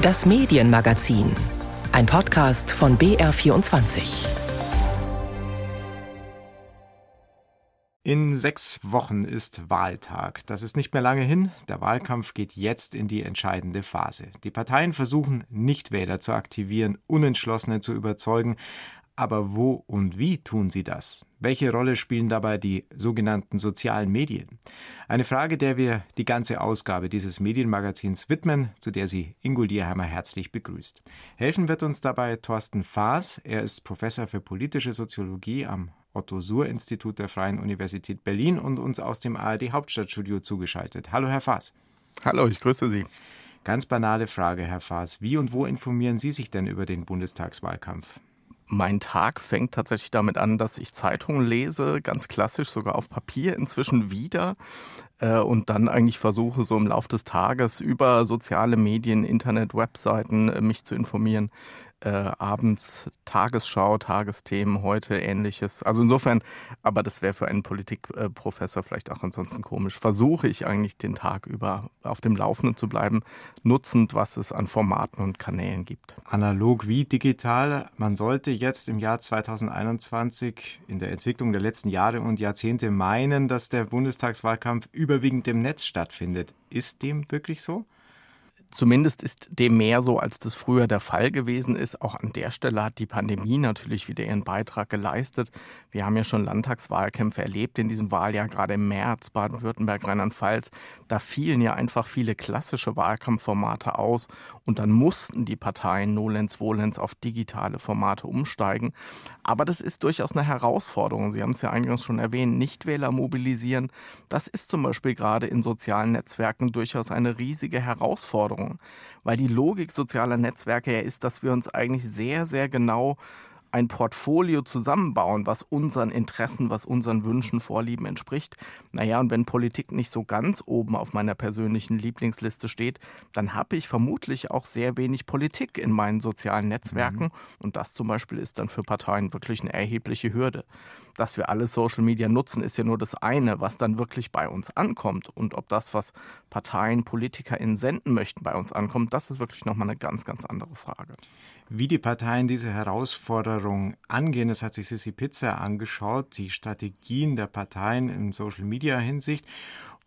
Das Medienmagazin. Ein Podcast von BR24. In sechs Wochen ist Wahltag. Das ist nicht mehr lange hin. Der Wahlkampf geht jetzt in die entscheidende Phase. Die Parteien versuchen, Nichtwähler zu aktivieren, Unentschlossene zu überzeugen. Aber wo und wie tun sie das? Welche Rolle spielen dabei die sogenannten sozialen Medien? Eine Frage, der wir die ganze Ausgabe dieses Medienmagazins widmen, zu der sie Ingo Dierheimer herzlich begrüßt. Helfen wird uns dabei Thorsten Faas. Er ist Professor für politische Soziologie am Otto-Suhr-Institut der Freien Universität Berlin und uns aus dem ARD Hauptstadtstudio zugeschaltet. Hallo, Herr Faas. Hallo, ich grüße Sie. Ganz banale Frage, Herr Faas. Wie und wo informieren Sie sich denn über den Bundestagswahlkampf? Mein Tag fängt tatsächlich damit an, dass ich Zeitungen lese, ganz klassisch, sogar auf Papier inzwischen wieder. Äh, und dann eigentlich versuche, so im Laufe des Tages über soziale Medien, Internet, Webseiten äh, mich zu informieren, äh, abends Tagesschau, Tagesthemen, heute ähnliches. Also insofern, aber das wäre für einen Politikprofessor vielleicht auch ansonsten komisch. Versuche ich eigentlich den Tag über auf dem Laufenden zu bleiben, nutzend, was es an Formaten und Kanälen gibt. Analog wie digital. Man sollte jetzt im Jahr 2021 in der Entwicklung der letzten Jahre und Jahrzehnte meinen, dass der Bundestagswahlkampf überwiegend im Netz stattfindet. Ist dem wirklich so? Zumindest ist dem mehr so, als das früher der Fall gewesen ist. Auch an der Stelle hat die Pandemie natürlich wieder ihren Beitrag geleistet. Wir haben ja schon Landtagswahlkämpfe erlebt in diesem Wahljahr, gerade im März, Baden-Württemberg, Rheinland-Pfalz. Da fielen ja einfach viele klassische Wahlkampfformate aus und dann mussten die Parteien nolens volens auf digitale Formate umsteigen. Aber das ist durchaus eine Herausforderung. Sie haben es ja eingangs schon erwähnt, Nichtwähler mobilisieren. Das ist zum Beispiel gerade in sozialen Netzwerken durchaus eine riesige Herausforderung. Herausforderung, weil die Logik sozialer Netzwerke ja ist, dass wir uns eigentlich sehr, sehr genau ein Portfolio zusammenbauen, was unseren Interessen, was unseren Wünschen, Vorlieben entspricht. Naja, und wenn Politik nicht so ganz oben auf meiner persönlichen Lieblingsliste steht, dann habe ich vermutlich auch sehr wenig Politik in meinen sozialen Netzwerken. Mhm. Und das zum Beispiel ist dann für Parteien wirklich eine erhebliche Hürde. Dass wir alle Social Media nutzen, ist ja nur das eine, was dann wirklich bei uns ankommt. Und ob das, was Parteien, PolitikerInnen senden möchten, bei uns ankommt, das ist wirklich nochmal eine ganz, ganz andere Frage. Wie die Parteien diese Herausforderung angehen, das hat sich Sissi Pizza angeschaut, die Strategien der Parteien in Social-Media-Hinsicht.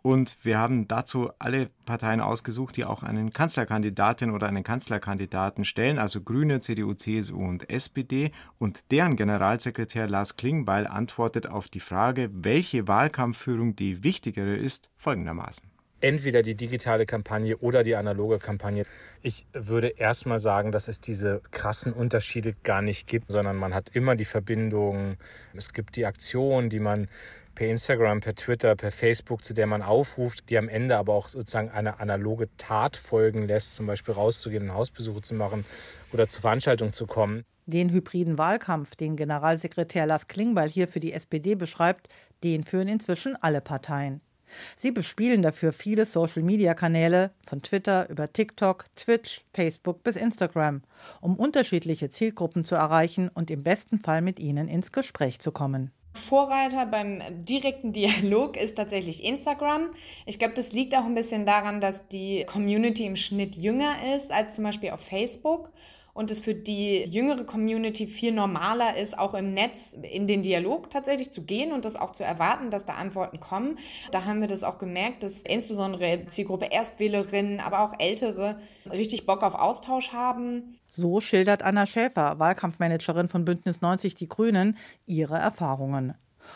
Und wir haben dazu alle Parteien ausgesucht, die auch einen Kanzlerkandidatin oder einen Kanzlerkandidaten stellen, also Grüne, CDU, CSU und SPD. Und deren Generalsekretär Lars Klingbeil antwortet auf die Frage, welche Wahlkampfführung die wichtigere ist, folgendermaßen entweder die digitale Kampagne oder die analoge Kampagne. Ich würde erstmal sagen, dass es diese krassen Unterschiede gar nicht gibt, sondern man hat immer die Verbindung. Es gibt die Aktion, die man per Instagram, per Twitter, per Facebook, zu der man aufruft, die am Ende aber auch sozusagen eine analoge Tat folgen lässt, zum Beispiel rauszugehen, und Hausbesuche zu machen oder zu Veranstaltungen zu kommen. Den hybriden Wahlkampf, den Generalsekretär Lars Klingbeil hier für die SPD beschreibt, den führen inzwischen alle Parteien. Sie bespielen dafür viele Social-Media-Kanäle, von Twitter über TikTok, Twitch, Facebook bis Instagram, um unterschiedliche Zielgruppen zu erreichen und im besten Fall mit ihnen ins Gespräch zu kommen. Vorreiter beim direkten Dialog ist tatsächlich Instagram. Ich glaube, das liegt auch ein bisschen daran, dass die Community im Schnitt jünger ist als zum Beispiel auf Facebook und es für die jüngere Community viel normaler ist, auch im Netz in den Dialog tatsächlich zu gehen und das auch zu erwarten, dass da Antworten kommen. Da haben wir das auch gemerkt, dass insbesondere Zielgruppe Erstwählerinnen, aber auch Ältere richtig Bock auf Austausch haben. So schildert Anna Schäfer, Wahlkampfmanagerin von Bündnis 90 Die Grünen, ihre Erfahrungen.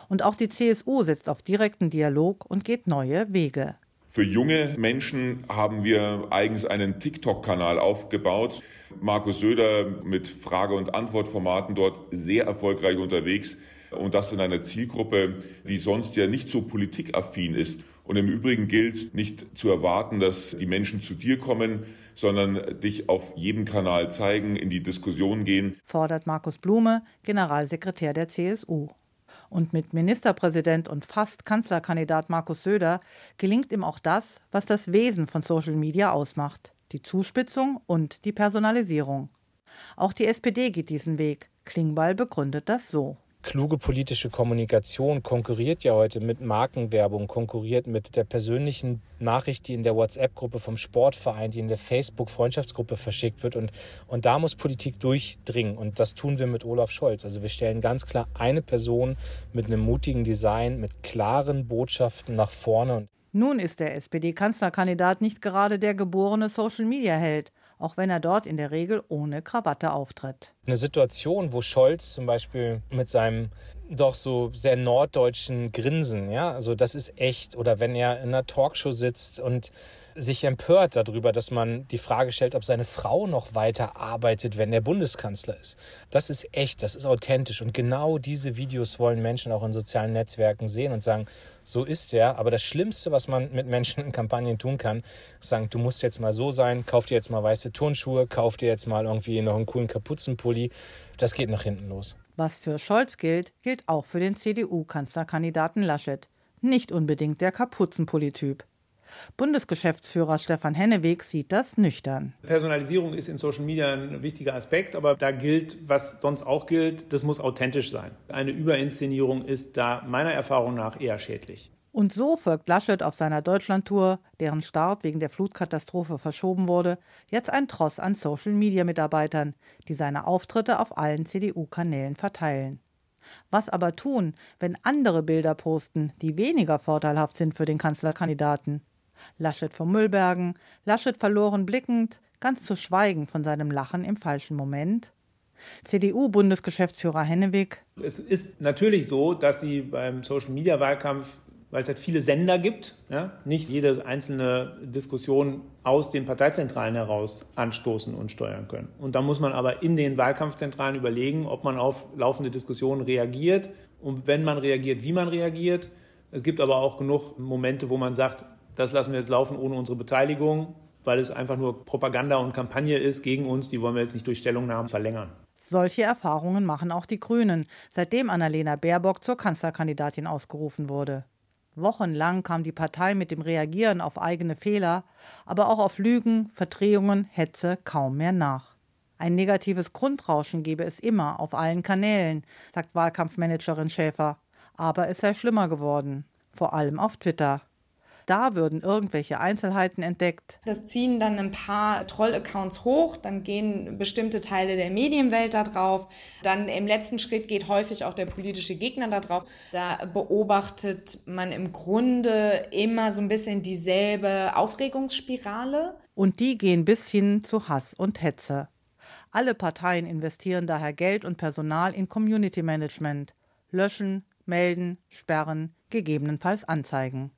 Und auch die CSU setzt auf direkten Dialog und geht neue Wege. Für junge Menschen haben wir eigens einen TikTok-Kanal aufgebaut. Markus Söder mit Frage- und Antwortformaten dort sehr erfolgreich unterwegs. Und das in einer Zielgruppe, die sonst ja nicht so politikaffin ist. Und im Übrigen gilt nicht zu erwarten, dass die Menschen zu dir kommen, sondern dich auf jedem Kanal zeigen, in die Diskussion gehen. Fordert Markus Blume, Generalsekretär der CSU. Und mit Ministerpräsident und fast Kanzlerkandidat Markus Söder gelingt ihm auch das, was das Wesen von Social Media ausmacht, die Zuspitzung und die Personalisierung. Auch die SPD geht diesen Weg. Klingbeil begründet das so. Kluge politische Kommunikation konkurriert ja heute mit Markenwerbung, konkurriert mit der persönlichen Nachricht, die in der WhatsApp-Gruppe vom Sportverein, die in der Facebook-Freundschaftsgruppe verschickt wird. Und, und da muss Politik durchdringen. Und das tun wir mit Olaf Scholz. Also wir stellen ganz klar eine Person mit einem mutigen Design, mit klaren Botschaften nach vorne. Nun ist der SPD-Kanzlerkandidat nicht gerade der geborene Social-Media-Held auch wenn er dort in der Regel ohne Krawatte auftritt. Eine Situation, wo Scholz zum Beispiel mit seinem doch so sehr norddeutschen Grinsen, ja, also das ist echt, oder wenn er in einer Talkshow sitzt und sich empört darüber, dass man die Frage stellt, ob seine Frau noch weiter arbeitet, wenn er Bundeskanzler ist. Das ist echt, das ist authentisch. Und genau diese Videos wollen Menschen auch in sozialen Netzwerken sehen und sagen, so ist er. Aber das Schlimmste, was man mit Menschen in Kampagnen tun kann, ist sagen, du musst jetzt mal so sein, kauf dir jetzt mal weiße Turnschuhe, kauf dir jetzt mal irgendwie noch einen coolen Kapuzenpulli. Das geht nach hinten los. Was für Scholz gilt, gilt auch für den CDU-Kanzlerkandidaten Laschet. Nicht unbedingt der Kapuzenpulli-Typ. Bundesgeschäftsführer Stefan Henneweg sieht das nüchtern. Personalisierung ist in Social Media ein wichtiger Aspekt, aber da gilt, was sonst auch gilt, das muss authentisch sein. Eine Überinszenierung ist da meiner Erfahrung nach eher schädlich. Und so folgt Laschet auf seiner Deutschlandtour, deren Start wegen der Flutkatastrophe verschoben wurde, jetzt ein Tross an Social-Media-Mitarbeitern, die seine Auftritte auf allen CDU-Kanälen verteilen. Was aber tun, wenn andere Bilder posten, die weniger vorteilhaft sind für den Kanzlerkandidaten? Laschet vom Müllbergen, Laschet verloren blickend, ganz zu schweigen von seinem Lachen im falschen Moment. CDU-Bundesgeschäftsführer Hennewig. Es ist natürlich so, dass Sie beim Social-Media-Wahlkampf weil es halt viele Sender gibt, ja, nicht jede einzelne Diskussion aus den Parteizentralen heraus anstoßen und steuern können. Und da muss man aber in den Wahlkampfzentralen überlegen, ob man auf laufende Diskussionen reagiert und wenn man reagiert, wie man reagiert. Es gibt aber auch genug Momente, wo man sagt, das lassen wir jetzt laufen ohne unsere Beteiligung, weil es einfach nur Propaganda und Kampagne ist gegen uns, die wollen wir jetzt nicht durch Stellungnahmen verlängern. Solche Erfahrungen machen auch die Grünen, seitdem Annalena Baerbock zur Kanzlerkandidatin ausgerufen wurde. Wochenlang kam die Partei mit dem Reagieren auf eigene Fehler, aber auch auf Lügen, Verdrehungen, Hetze kaum mehr nach. Ein negatives Grundrauschen gebe es immer auf allen Kanälen, sagt Wahlkampfmanagerin Schäfer. Aber es sei schlimmer geworden, vor allem auf Twitter. Da würden irgendwelche Einzelheiten entdeckt. Das ziehen dann ein paar Troll-Accounts hoch, dann gehen bestimmte Teile der Medienwelt da drauf. Dann im letzten Schritt geht häufig auch der politische Gegner da drauf. Da beobachtet man im Grunde immer so ein bisschen dieselbe Aufregungsspirale. Und die gehen bis hin zu Hass und Hetze. Alle Parteien investieren daher Geld und Personal in Community Management. Löschen, melden, sperren, gegebenenfalls anzeigen.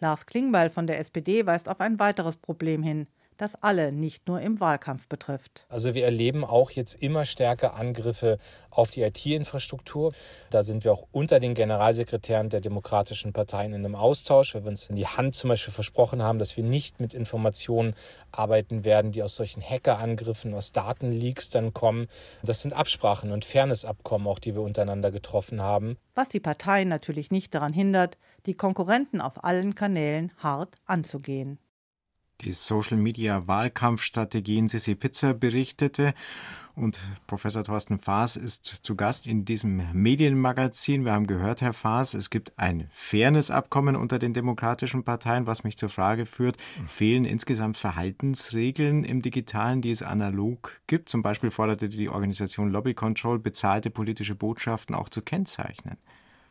Lars Klingbeil von der SPD weist auf ein weiteres Problem hin, das alle nicht nur im Wahlkampf betrifft. Also wir erleben auch jetzt immer stärker Angriffe auf die IT-Infrastruktur. Da sind wir auch unter den Generalsekretären der demokratischen Parteien in einem Austausch, weil wir uns in die Hand zum Beispiel versprochen haben, dass wir nicht mit Informationen arbeiten werden, die aus solchen Hackerangriffen, aus Datenleaks dann kommen. Das sind Absprachen und Fairnessabkommen auch, die wir untereinander getroffen haben. Was die Parteien natürlich nicht daran hindert, die Konkurrenten auf allen Kanälen hart anzugehen. Die Social Media Wahlkampfstrategien Sissi Pizza berichtete und Professor Thorsten Faas ist zu Gast in diesem Medienmagazin. Wir haben gehört, Herr Faas, es gibt ein Fairness-Abkommen unter den demokratischen Parteien, was mich zur Frage führt, fehlen insgesamt Verhaltensregeln im Digitalen, die es analog gibt? Zum Beispiel forderte die Organisation Lobby Control, bezahlte politische Botschaften auch zu kennzeichnen.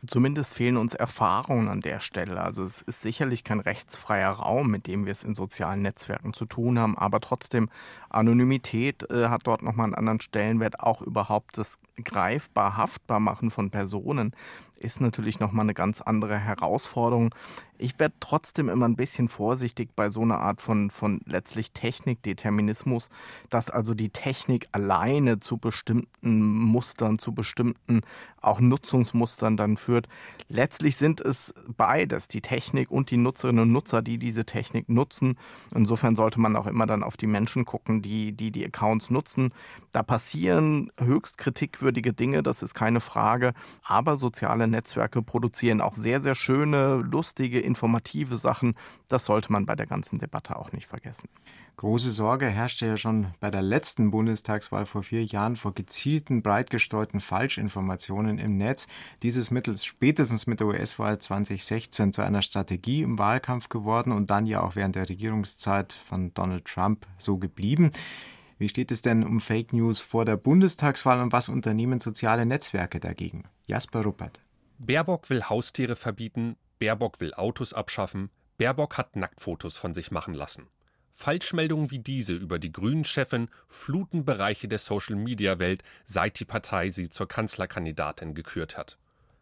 Zumindest fehlen uns Erfahrungen an der Stelle. Also es ist sicherlich kein rechtsfreier Raum, mit dem wir es in sozialen Netzwerken zu tun haben, aber trotzdem Anonymität äh, hat dort nochmal einen anderen Stellenwert. Auch überhaupt das greifbar, haftbar machen von Personen ist natürlich nochmal eine ganz andere Herausforderung. Ich werde trotzdem immer ein bisschen vorsichtig bei so einer Art von, von letztlich Technikdeterminismus, dass also die Technik alleine zu bestimmten Mustern, zu bestimmten auch Nutzungsmustern dann führt. Letztlich sind es beides, die Technik und die Nutzerinnen und Nutzer, die diese Technik nutzen. Insofern sollte man auch immer dann auf die Menschen gucken, die die, die Accounts nutzen. Da passieren höchst kritikwürdige Dinge, das ist keine Frage. Aber soziale Netzwerke produzieren auch sehr, sehr schöne, lustige, informative Sachen. Das sollte man bei der ganzen Debatte auch nicht vergessen. Große Sorge herrschte ja schon bei der letzten Bundestagswahl vor vier Jahren vor gezielten, breit gestreuten Falschinformationen im Netz. Dieses Mittel spätestens mit der US-Wahl 2016 zu einer Strategie im Wahlkampf geworden und dann ja auch während der Regierungszeit von Donald Trump so geblieben. Wie steht es denn um Fake News vor der Bundestagswahl und was unternehmen soziale Netzwerke dagegen? Jasper Ruppert. Baerbock will Haustiere verbieten, Baerbock will Autos abschaffen, Baerbock hat Nacktfotos von sich machen lassen. Falschmeldungen wie diese über die Grünen-Chefin fluten Bereiche der Social-Media-Welt, seit die Partei sie zur Kanzlerkandidatin gekürt hat.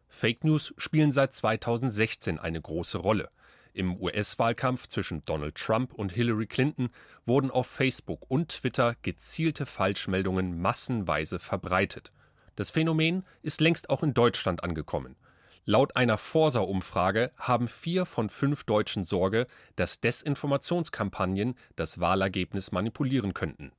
Fake News spielen seit 2016 eine große Rolle. Im US-Wahlkampf zwischen Donald Trump und Hillary Clinton wurden auf Facebook und Twitter gezielte Falschmeldungen massenweise verbreitet. Das Phänomen ist längst auch in Deutschland angekommen. Laut einer Forsa-Umfrage haben vier von fünf Deutschen Sorge, dass Desinformationskampagnen das Wahlergebnis manipulieren könnten.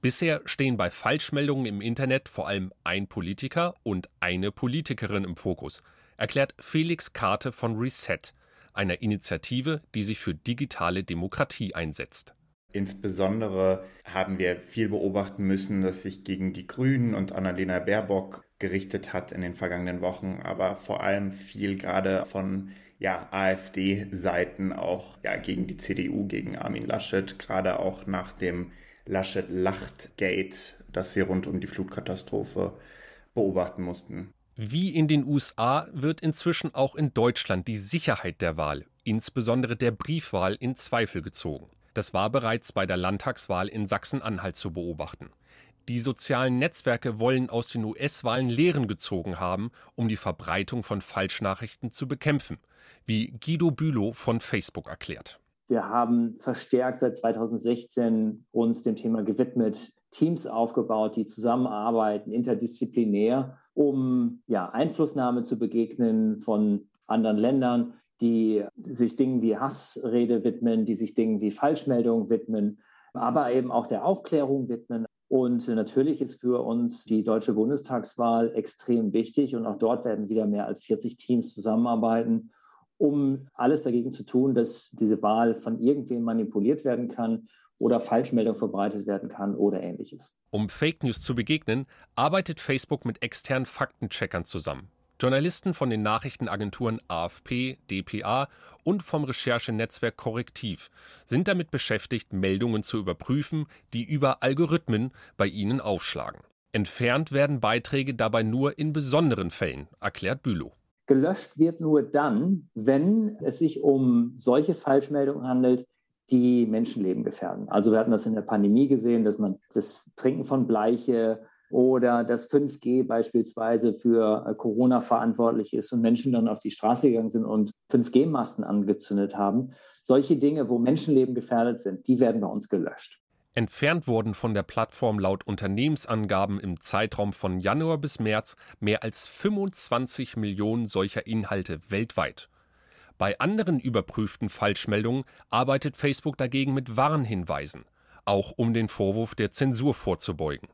Bisher stehen bei Falschmeldungen im Internet vor allem ein Politiker und eine Politikerin im Fokus, erklärt Felix Karte von Reset, einer Initiative, die sich für digitale Demokratie einsetzt. Insbesondere haben wir viel beobachten müssen, dass sich gegen die Grünen und Annalena Baerbock gerichtet hat in den vergangenen Wochen, aber vor allem viel gerade von ja, AfD-Seiten auch ja, gegen die CDU, gegen Armin Laschet, gerade auch nach dem Laschet-Lacht-Gate, das wir rund um die Flutkatastrophe beobachten mussten. Wie in den USA wird inzwischen auch in Deutschland die Sicherheit der Wahl, insbesondere der Briefwahl, in Zweifel gezogen. Das war bereits bei der Landtagswahl in Sachsen-Anhalt zu beobachten. Die sozialen Netzwerke wollen aus den US-Wahlen Lehren gezogen haben, um die Verbreitung von Falschnachrichten zu bekämpfen, wie Guido Bülow von Facebook erklärt. Wir haben verstärkt seit 2016 uns dem Thema gewidmet, Teams aufgebaut, die zusammenarbeiten, interdisziplinär, um ja, Einflussnahme zu begegnen von anderen Ländern, die sich Dingen wie Hassrede widmen, die sich Dingen wie Falschmeldungen widmen, aber eben auch der Aufklärung widmen. Und natürlich ist für uns die deutsche Bundestagswahl extrem wichtig und auch dort werden wieder mehr als 40 Teams zusammenarbeiten, um alles dagegen zu tun, dass diese Wahl von irgendwem manipuliert werden kann oder Falschmeldung verbreitet werden kann oder ähnliches. Um Fake News zu begegnen, arbeitet Facebook mit externen Faktencheckern zusammen. Journalisten von den Nachrichtenagenturen AFP, dpa und vom Recherchenetzwerk Korrektiv sind damit beschäftigt, Meldungen zu überprüfen, die über Algorithmen bei ihnen aufschlagen. Entfernt werden Beiträge dabei nur in besonderen Fällen, erklärt Bülow. Gelöscht wird nur dann, wenn es sich um solche Falschmeldungen handelt, die Menschenleben gefährden. Also wir hatten das in der Pandemie gesehen, dass man das Trinken von Bleiche oder dass 5G beispielsweise für äh, Corona verantwortlich ist und Menschen dann auf die Straße gegangen sind und 5G-Masten angezündet haben. Solche Dinge, wo Menschenleben gefährdet sind, die werden bei uns gelöscht. Entfernt wurden von der Plattform laut Unternehmensangaben im Zeitraum von Januar bis März mehr als 25 Millionen solcher Inhalte weltweit. Bei anderen überprüften Falschmeldungen arbeitet Facebook dagegen mit Warnhinweisen, auch um den Vorwurf der Zensur vorzubeugen.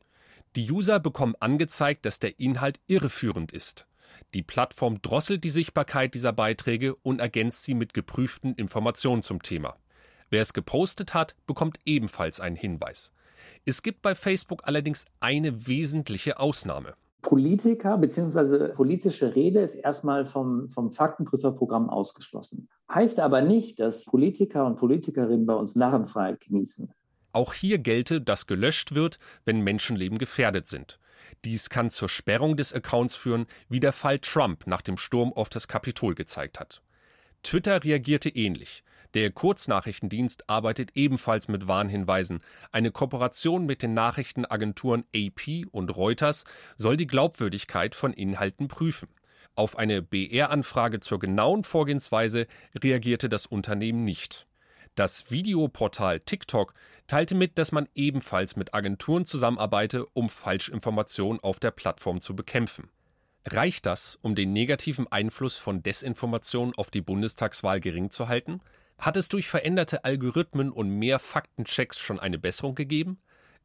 Die User bekommen angezeigt, dass der Inhalt irreführend ist. Die Plattform drosselt die Sichtbarkeit dieser Beiträge und ergänzt sie mit geprüften Informationen zum Thema. Wer es gepostet hat, bekommt ebenfalls einen Hinweis. Es gibt bei Facebook allerdings eine wesentliche Ausnahme. Politiker bzw. politische Rede ist erstmal vom, vom Faktenprüferprogramm ausgeschlossen. Heißt aber nicht, dass Politiker und Politikerinnen bei uns Narrenfreiheit genießen. Auch hier gelte, dass gelöscht wird, wenn Menschenleben gefährdet sind. Dies kann zur Sperrung des Accounts führen, wie der Fall Trump nach dem Sturm auf das Kapitol gezeigt hat. Twitter reagierte ähnlich. Der Kurznachrichtendienst arbeitet ebenfalls mit Warnhinweisen. Eine Kooperation mit den Nachrichtenagenturen AP und Reuters soll die Glaubwürdigkeit von Inhalten prüfen. Auf eine BR-Anfrage zur genauen Vorgehensweise reagierte das Unternehmen nicht. Das Videoportal TikTok teilte mit, dass man ebenfalls mit Agenturen zusammenarbeite, um Falschinformationen auf der Plattform zu bekämpfen. Reicht das, um den negativen Einfluss von Desinformation auf die Bundestagswahl gering zu halten? Hat es durch veränderte Algorithmen und mehr Faktenchecks schon eine Besserung gegeben?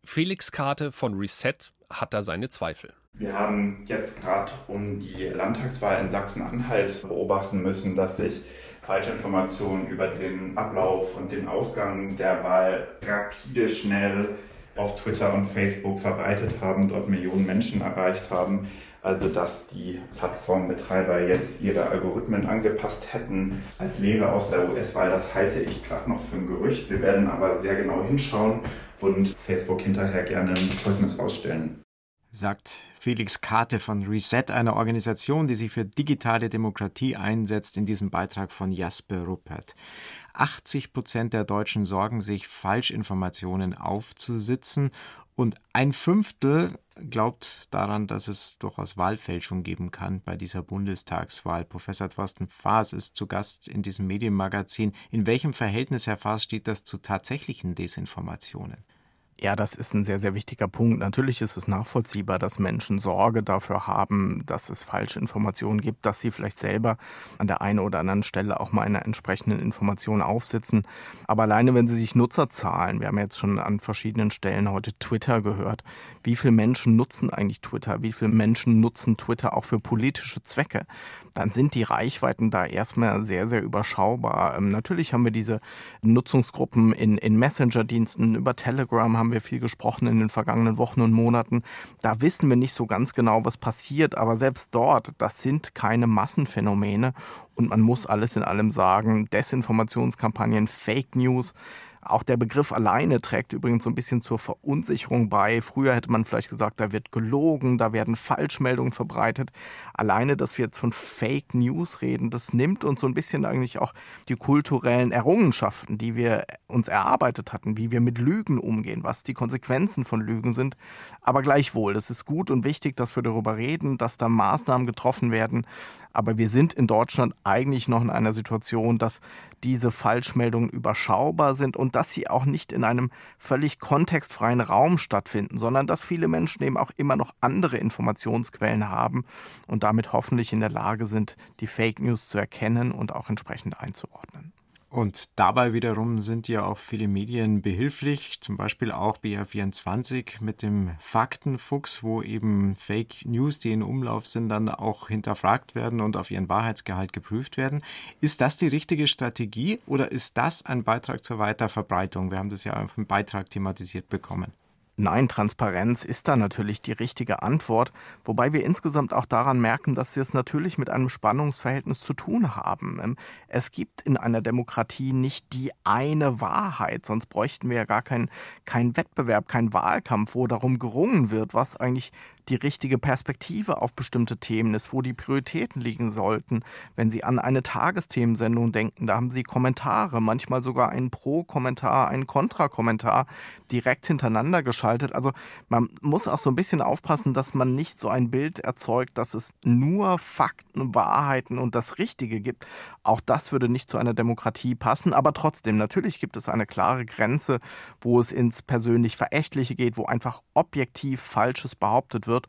Felix Karte von Reset hat da seine Zweifel. Wir haben jetzt gerade um die Landtagswahl in Sachsen-Anhalt beobachten müssen, dass sich Falschinformationen über den Ablauf und den Ausgang der Wahl rapide schnell auf Twitter und Facebook verbreitet haben, dort Millionen Menschen erreicht haben. Also dass die Plattformbetreiber jetzt ihre Algorithmen angepasst hätten als Lehre aus der US-Wahl, das halte ich gerade noch für ein Gerücht. Wir werden aber sehr genau hinschauen und Facebook hinterher gerne ein Zeugnis ausstellen sagt Felix Kate von Reset, einer Organisation, die sich für digitale Demokratie einsetzt, in diesem Beitrag von Jasper Ruppert. 80 Prozent der Deutschen sorgen sich, Falschinformationen aufzusitzen und ein Fünftel glaubt daran, dass es durchaus Wahlfälschung geben kann bei dieser Bundestagswahl. Professor Thorsten Faas ist zu Gast in diesem Medienmagazin. In welchem Verhältnis, Herr Faas, steht das zu tatsächlichen Desinformationen? Ja, das ist ein sehr, sehr wichtiger Punkt. Natürlich ist es nachvollziehbar, dass Menschen Sorge dafür haben, dass es falsche Informationen gibt, dass sie vielleicht selber an der einen oder anderen Stelle auch mal eine entsprechende Information aufsitzen. Aber alleine, wenn sie sich Nutzerzahlen, wir haben jetzt schon an verschiedenen Stellen heute Twitter gehört, wie viele Menschen nutzen eigentlich Twitter? Wie viele Menschen nutzen Twitter auch für politische Zwecke? Dann sind die Reichweiten da erstmal sehr, sehr überschaubar. Ähm, natürlich haben wir diese Nutzungsgruppen in, in Messenger-Diensten, über Telegram haben wir viel gesprochen in den vergangenen Wochen und Monaten. Da wissen wir nicht so ganz genau, was passiert, aber selbst dort, das sind keine Massenphänomene und man muss alles in allem sagen, Desinformationskampagnen, Fake News, auch der Begriff alleine trägt übrigens so ein bisschen zur Verunsicherung bei. Früher hätte man vielleicht gesagt, da wird gelogen, da werden Falschmeldungen verbreitet. Alleine, dass wir jetzt von Fake News reden, das nimmt uns so ein bisschen eigentlich auch die kulturellen Errungenschaften, die wir uns erarbeitet hatten, wie wir mit Lügen umgehen, was die Konsequenzen von Lügen sind. Aber gleichwohl, es ist gut und wichtig, dass wir darüber reden, dass da Maßnahmen getroffen werden. Aber wir sind in Deutschland eigentlich noch in einer Situation, dass diese Falschmeldungen überschaubar sind und dass sie auch nicht in einem völlig kontextfreien Raum stattfinden, sondern dass viele Menschen eben auch immer noch andere Informationsquellen haben und damit hoffentlich in der Lage sind, die Fake News zu erkennen und auch entsprechend einzuordnen. Und dabei wiederum sind ja auch viele Medien behilflich, zum Beispiel auch BR24 mit dem Faktenfuchs, wo eben Fake News, die in Umlauf sind, dann auch hinterfragt werden und auf ihren Wahrheitsgehalt geprüft werden. Ist das die richtige Strategie oder ist das ein Beitrag zur Weiterverbreitung? Wir haben das ja auf dem Beitrag thematisiert bekommen. Nein, Transparenz ist da natürlich die richtige Antwort, wobei wir insgesamt auch daran merken, dass wir es natürlich mit einem Spannungsverhältnis zu tun haben. Ähm, es gibt in einer Demokratie nicht die eine Wahrheit, sonst bräuchten wir ja gar keinen kein Wettbewerb, keinen Wahlkampf, wo darum gerungen wird, was eigentlich die richtige Perspektive auf bestimmte Themen ist, wo die Prioritäten liegen sollten. Wenn Sie an eine Tagesthemensendung denken, da haben Sie Kommentare, manchmal sogar einen Pro-Kommentar, einen Kontra-Kommentar direkt hintereinander geschaltet. Also man muss auch so ein bisschen aufpassen, dass man nicht so ein Bild erzeugt, dass es nur Fakten, Wahrheiten und das Richtige gibt. Auch das würde nicht zu einer Demokratie passen. Aber trotzdem, natürlich gibt es eine klare Grenze, wo es ins persönlich Verächtliche geht, wo einfach objektiv Falsches behauptet wird wird.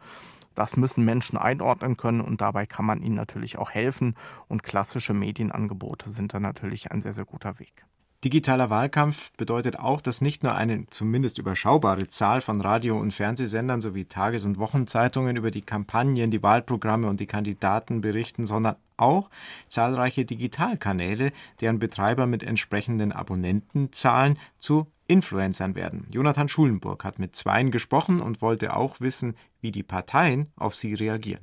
Das müssen Menschen einordnen können und dabei kann man ihnen natürlich auch helfen. Und klassische Medienangebote sind da natürlich ein sehr, sehr guter Weg. Digitaler Wahlkampf bedeutet auch, dass nicht nur eine zumindest überschaubare Zahl von Radio- und Fernsehsendern sowie Tages- und Wochenzeitungen über die Kampagnen, die Wahlprogramme und die Kandidaten berichten, sondern auch zahlreiche Digitalkanäle, deren Betreiber mit entsprechenden Abonnentenzahlen zu Influencern werden. Jonathan Schulenburg hat mit Zweien gesprochen und wollte auch wissen, wie die Parteien auf sie reagieren.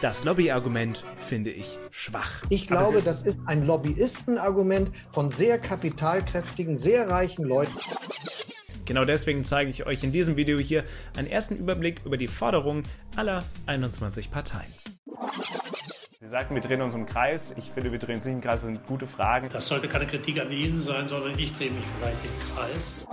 Das Lobbyargument finde ich schwach. Ich glaube, das ist ein Lobbyistenargument von sehr kapitalkräftigen, sehr reichen Leuten. Genau deswegen zeige ich euch in diesem Video hier einen ersten Überblick über die Forderungen aller 21 Parteien. Sie sagten, wir drehen uns im Kreis. Ich finde, wir drehen uns nicht im Kreis. Das sind gute Fragen. Das sollte keine Kritik an Ihnen sein, sondern ich drehe mich vielleicht im Kreis.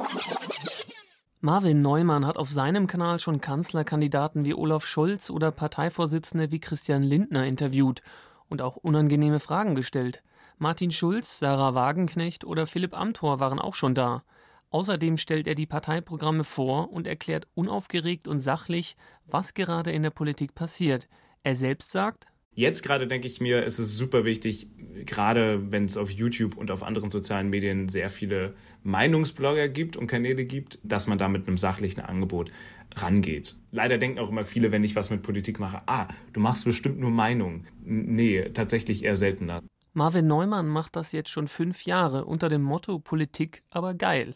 Marvin Neumann hat auf seinem Kanal schon Kanzlerkandidaten wie Olaf Scholz oder Parteivorsitzende wie Christian Lindner interviewt und auch unangenehme Fragen gestellt. Martin Schulz, Sarah Wagenknecht oder Philipp Amthor waren auch schon da. Außerdem stellt er die Parteiprogramme vor und erklärt unaufgeregt und sachlich, was gerade in der Politik passiert. Er selbst sagt, Jetzt gerade denke ich mir, ist es super wichtig, gerade wenn es auf YouTube und auf anderen sozialen Medien sehr viele Meinungsblogger gibt und Kanäle gibt, dass man da mit einem sachlichen Angebot rangeht. Leider denken auch immer viele, wenn ich was mit Politik mache, ah, du machst bestimmt nur Meinung. Nee, tatsächlich eher seltener. Marvin Neumann macht das jetzt schon fünf Jahre unter dem Motto Politik aber geil.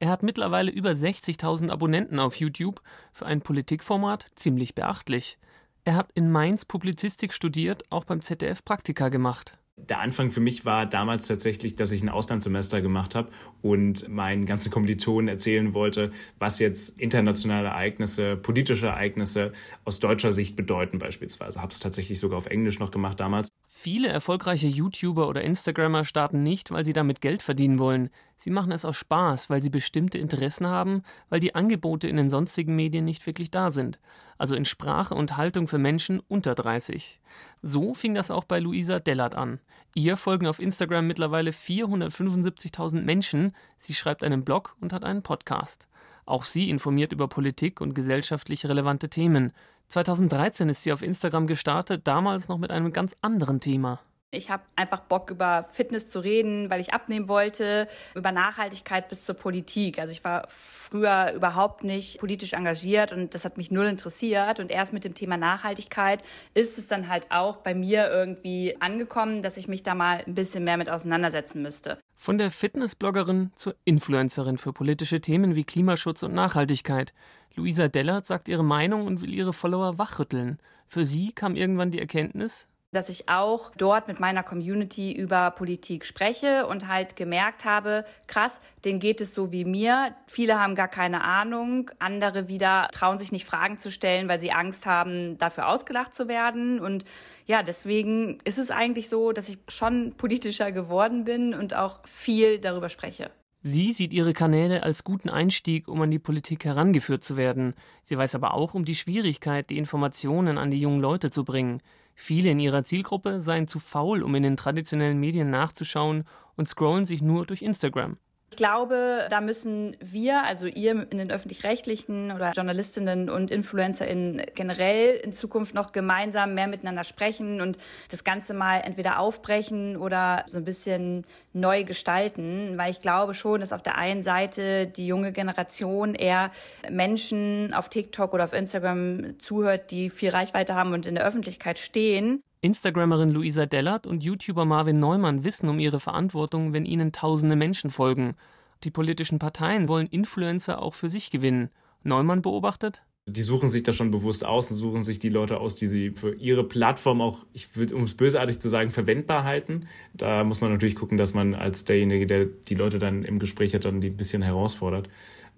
Er hat mittlerweile über 60.000 Abonnenten auf YouTube, für ein Politikformat ziemlich beachtlich. Er hat in Mainz Publizistik studiert, auch beim ZDF Praktika gemacht. Der Anfang für mich war damals tatsächlich, dass ich ein Auslandssemester gemacht habe und meinen ganzen Kommilitonen erzählen wollte, was jetzt internationale Ereignisse, politische Ereignisse aus deutscher Sicht bedeuten beispielsweise. Habe es tatsächlich sogar auf Englisch noch gemacht damals. Viele erfolgreiche YouTuber oder Instagrammer starten nicht, weil sie damit Geld verdienen wollen. Sie machen es aus Spaß, weil sie bestimmte Interessen haben, weil die Angebote in den sonstigen Medien nicht wirklich da sind. Also in Sprache und Haltung für Menschen unter 30. So fing das auch bei Luisa Dellert an. Ihr folgen auf Instagram mittlerweile 475.000 Menschen. Sie schreibt einen Blog und hat einen Podcast. Auch sie informiert über Politik und gesellschaftlich relevante Themen. 2013 ist sie auf Instagram gestartet, damals noch mit einem ganz anderen Thema. Ich habe einfach Bock, über Fitness zu reden, weil ich abnehmen wollte, über Nachhaltigkeit bis zur Politik. Also ich war früher überhaupt nicht politisch engagiert und das hat mich null interessiert. Und erst mit dem Thema Nachhaltigkeit ist es dann halt auch bei mir irgendwie angekommen, dass ich mich da mal ein bisschen mehr mit auseinandersetzen müsste. Von der Fitnessbloggerin zur Influencerin für politische Themen wie Klimaschutz und Nachhaltigkeit. Luisa Dellert sagt ihre Meinung und will ihre Follower wachrütteln. Für sie kam irgendwann die Erkenntnis, dass ich auch dort mit meiner Community über Politik spreche und halt gemerkt habe, krass, denen geht es so wie mir. Viele haben gar keine Ahnung, andere wieder trauen sich nicht Fragen zu stellen, weil sie Angst haben, dafür ausgelacht zu werden. Und ja, deswegen ist es eigentlich so, dass ich schon politischer geworden bin und auch viel darüber spreche. Sie sieht ihre Kanäle als guten Einstieg, um an die Politik herangeführt zu werden. Sie weiß aber auch um die Schwierigkeit, die Informationen an die jungen Leute zu bringen. Viele in ihrer Zielgruppe seien zu faul, um in den traditionellen Medien nachzuschauen und scrollen sich nur durch Instagram. Ich glaube, da müssen wir, also ihr in den öffentlich-rechtlichen oder Journalistinnen und InfluencerInnen generell in Zukunft noch gemeinsam mehr miteinander sprechen und das Ganze mal entweder aufbrechen oder so ein bisschen neu gestalten, weil ich glaube schon, dass auf der einen Seite die junge Generation eher Menschen auf TikTok oder auf Instagram zuhört, die viel Reichweite haben und in der Öffentlichkeit stehen Instagrammerin Luisa Dellert und YouTuber Marvin Neumann wissen um ihre Verantwortung, wenn ihnen tausende Menschen folgen. Die politischen Parteien wollen Influencer auch für sich gewinnen. Neumann beobachtet, die suchen sich das schon bewusst aus und suchen sich die Leute aus, die sie für ihre Plattform auch, ich würde, um es bösartig zu sagen, verwendbar halten. Da muss man natürlich gucken, dass man als derjenige, der die Leute dann im Gespräch hat, dann die ein bisschen herausfordert.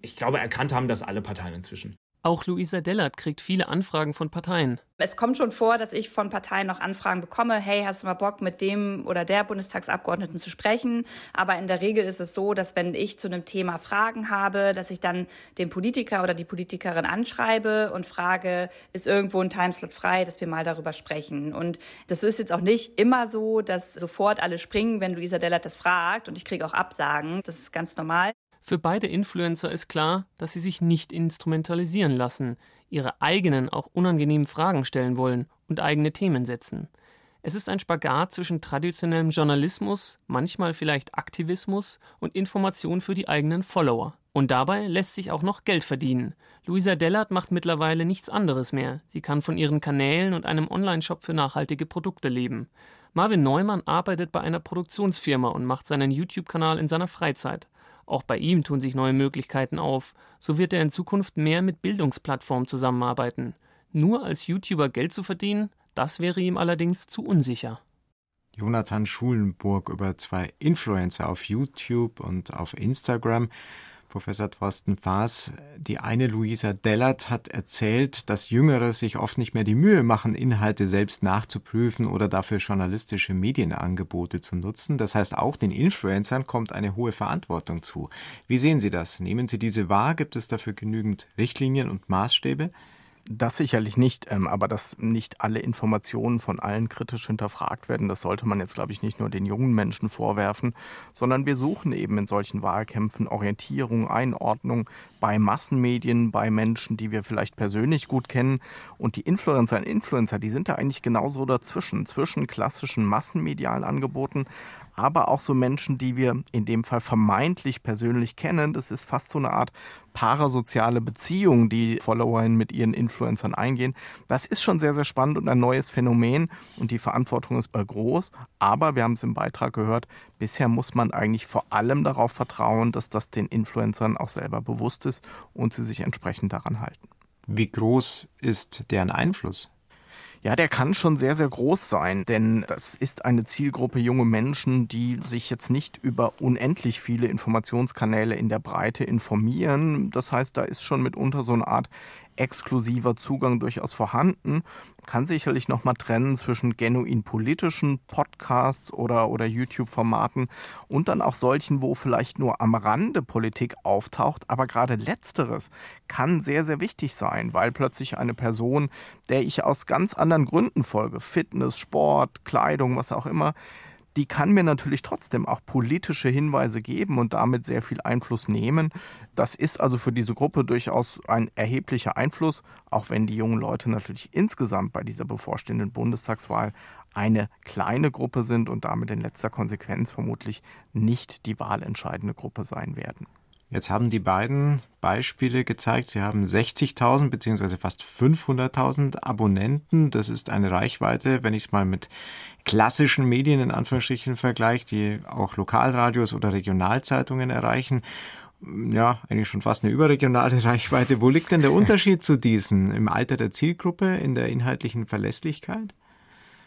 Ich glaube, erkannt haben das alle Parteien inzwischen. Auch Luisa Dellert kriegt viele Anfragen von Parteien. Es kommt schon vor, dass ich von Parteien noch Anfragen bekomme, hey, hast du mal Bock, mit dem oder der Bundestagsabgeordneten zu sprechen? Aber in der Regel ist es so, dass wenn ich zu einem Thema Fragen habe, dass ich dann den Politiker oder die Politikerin anschreibe und frage, ist irgendwo ein Timeslot frei, dass wir mal darüber sprechen? Und das ist jetzt auch nicht immer so, dass sofort alle springen, wenn Luisa Dellert das fragt und ich kriege auch Absagen. Das ist ganz normal. Für beide Influencer ist klar, dass sie sich nicht instrumentalisieren lassen, ihre eigenen, auch unangenehmen Fragen stellen wollen und eigene Themen setzen. Es ist ein Spagat zwischen traditionellem Journalismus, manchmal vielleicht Aktivismus und Information für die eigenen Follower. Und dabei lässt sich auch noch Geld verdienen. Luisa Dellert macht mittlerweile nichts anderes mehr. Sie kann von ihren Kanälen und einem Onlineshop für nachhaltige Produkte leben. Marvin Neumann arbeitet bei einer Produktionsfirma und macht seinen YouTube-Kanal in seiner Freizeit. Auch bei ihm tun sich neue Möglichkeiten auf. So wird er in Zukunft mehr mit Bildungsplattformen zusammenarbeiten. Nur als YouTuber Geld zu verdienen, das wäre ihm allerdings zu unsicher. Jonathan Schulenburg über zwei Influencer auf YouTube und auf Instagram. Professor Thorsten Faas. Die eine Luisa Dellert hat erzählt, dass Jüngere sich oft nicht mehr die Mühe machen, Inhalte selbst nachzuprüfen oder dafür journalistische Medienangebote zu nutzen. Das heißt, auch den Influencern kommt eine hohe Verantwortung zu. Wie sehen Sie das? Nehmen Sie diese wahr? Gibt es dafür genügend Richtlinien und Maßstäbe? Das sicherlich nicht, ähm, aber dass nicht alle Informationen von allen kritisch hinterfragt werden, das sollte man jetzt, glaube ich, nicht nur den jungen Menschen vorwerfen, sondern wir suchen eben in solchen Wahlkämpfen Orientierung, Einordnung bei Massenmedien, bei Menschen, die wir vielleicht persönlich gut kennen. Und die Influencer und Influencer, die sind da eigentlich genauso dazwischen, zwischen klassischen massenmedialen Angeboten, aber auch so Menschen, die wir in dem Fall vermeintlich persönlich kennen. Das ist fast so eine Art parasoziale Beziehung, die Followerinnen mit ihren Influencern eingehen. Das ist schon sehr, sehr spannend und ein neues Phänomen und die Verantwortung ist groß. Aber wir haben es im Beitrag gehört, bisher muss man eigentlich vor allem darauf vertrauen, dass das den Influencern auch selber bewusst ist und sie sich entsprechend daran halten. Wie groß ist deren Einfluss? Ja, der kann schon sehr, sehr groß sein, denn das ist eine Zielgruppe junge Menschen, die sich jetzt nicht über unendlich viele Informationskanäle in der Breite informieren. Das heißt, da ist schon mitunter so eine Art exklusiver Zugang durchaus vorhanden. Kann sicherlich nochmal trennen zwischen genuin politischen Podcasts oder, oder YouTube-Formaten und dann auch solchen, wo vielleicht nur am Rande Politik auftaucht. Aber gerade letzteres kann sehr, sehr wichtig sein, weil plötzlich eine Person, der ich aus ganz anderen Gründen folge, Fitness, Sport, Kleidung, was auch immer, die kann mir natürlich trotzdem auch politische Hinweise geben und damit sehr viel Einfluss nehmen. Das ist also für diese Gruppe durchaus ein erheblicher Einfluss, auch wenn die jungen Leute natürlich insgesamt bei dieser bevorstehenden Bundestagswahl eine kleine Gruppe sind und damit in letzter Konsequenz vermutlich nicht die wahlentscheidende Gruppe sein werden. Jetzt haben die beiden Beispiele gezeigt, sie haben 60.000 bzw. fast 500.000 Abonnenten. Das ist eine Reichweite, wenn ich es mal mit klassischen Medien in Anführungsstrichen vergleiche, die auch Lokalradios oder Regionalzeitungen erreichen. Ja, eigentlich schon fast eine überregionale Reichweite. Wo liegt denn der Unterschied zu diesen? Im Alter der Zielgruppe, in der inhaltlichen Verlässlichkeit?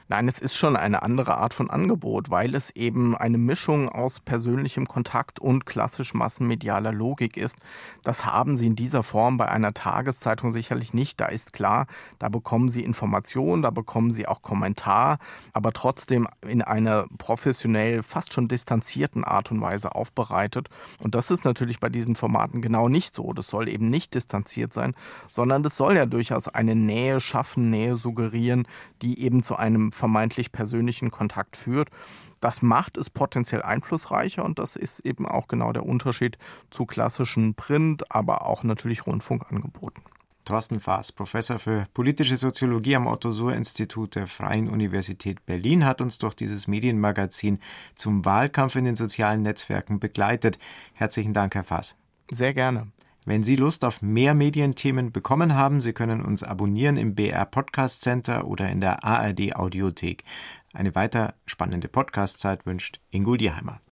Nein, es ist schon eine andere Art von Angebot, weil es eben eine Mischung aus persönlichem Kontakt und klassisch massenmedialer Logik ist. Das haben Sie in dieser Form bei einer Tageszeitung sicherlich nicht. Da ist klar, da bekommen Sie Informationen, da bekommen Sie auch Kommentar, aber trotzdem in einer professionell, fast schon distanzierten Art und Weise aufbereitet. Und das ist natürlich bei diesen Formaten genau nicht so. Das soll eben nicht distanziert sein, sondern das soll ja durchaus eine Nähe schaffen, Nähe suggerieren, die eben zu einem vermeintlich persönlichen Kontakt führt. Das macht es potenziell einflussreicher und das ist eben auch genau der Unterschied zu klassischen Print, aber auch natürlich Rundfunkangeboten. Thorsten Faas, Professor für politische Soziologie am Otto-Suhr-Institut der Freien Universität Berlin, hat uns durch dieses Medienmagazin zum Wahlkampf in den sozialen Netzwerken begleitet. Herzlichen Dank, Herr Faas. Sehr gerne. Wenn Sie Lust auf mehr Medienthemen bekommen haben, Sie können uns abonnieren im BR Podcast Center oder in der ARD Audiothek. Eine weiter spannende Podcastzeit wünscht Ingo Dierheimer.